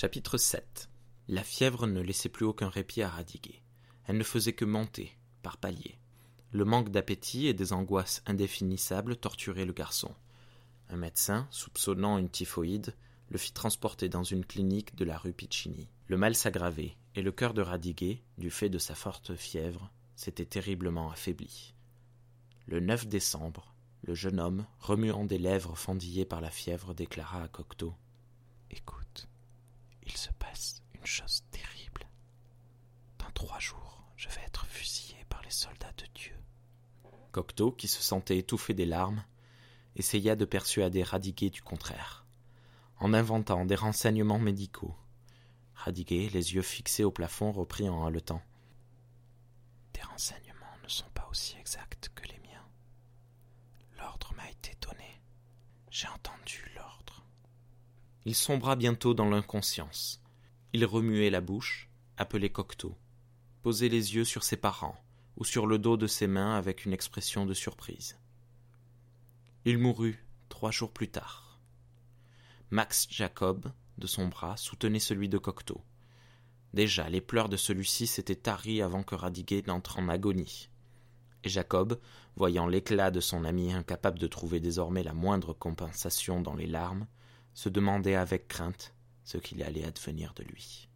Chapitre 7 La fièvre ne laissait plus aucun répit à Radiguet. Elle ne faisait que monter, par paliers. Le manque d'appétit et des angoisses indéfinissables torturaient le garçon. Un médecin, soupçonnant une typhoïde, le fit transporter dans une clinique de la rue Piccini. Le mal s'aggravait, et le cœur de Radiguet, du fait de sa forte fièvre, s'était terriblement affaibli. Le 9 décembre, le jeune homme, remuant des lèvres fendillées par la fièvre, déclara à Cocteau Écoute, il se passe une chose terrible. Dans trois jours, je vais être fusillé par les soldats de Dieu. Cocteau, qui se sentait étouffé des larmes, essaya de persuader Radiguet du contraire, en inventant des renseignements médicaux. Radiguet, les yeux fixés au plafond, reprit en haletant. Tes renseignements ne sont pas aussi exacts que les miens. L'ordre m'a été donné. J'ai entendu l'ordre. Il sombra bientôt dans l'inconscience. Il remuait la bouche, appelait Cocteau, posait les yeux sur ses parents ou sur le dos de ses mains avec une expression de surprise. Il mourut trois jours plus tard. Max Jacob, de son bras, soutenait celui de Cocteau. Déjà, les pleurs de celui-ci s'étaient taris avant que Radiguet n'entre en agonie. Et Jacob, voyant l'éclat de son ami incapable de trouver désormais la moindre compensation dans les larmes, se demandait avec crainte ce qu'il allait advenir de lui.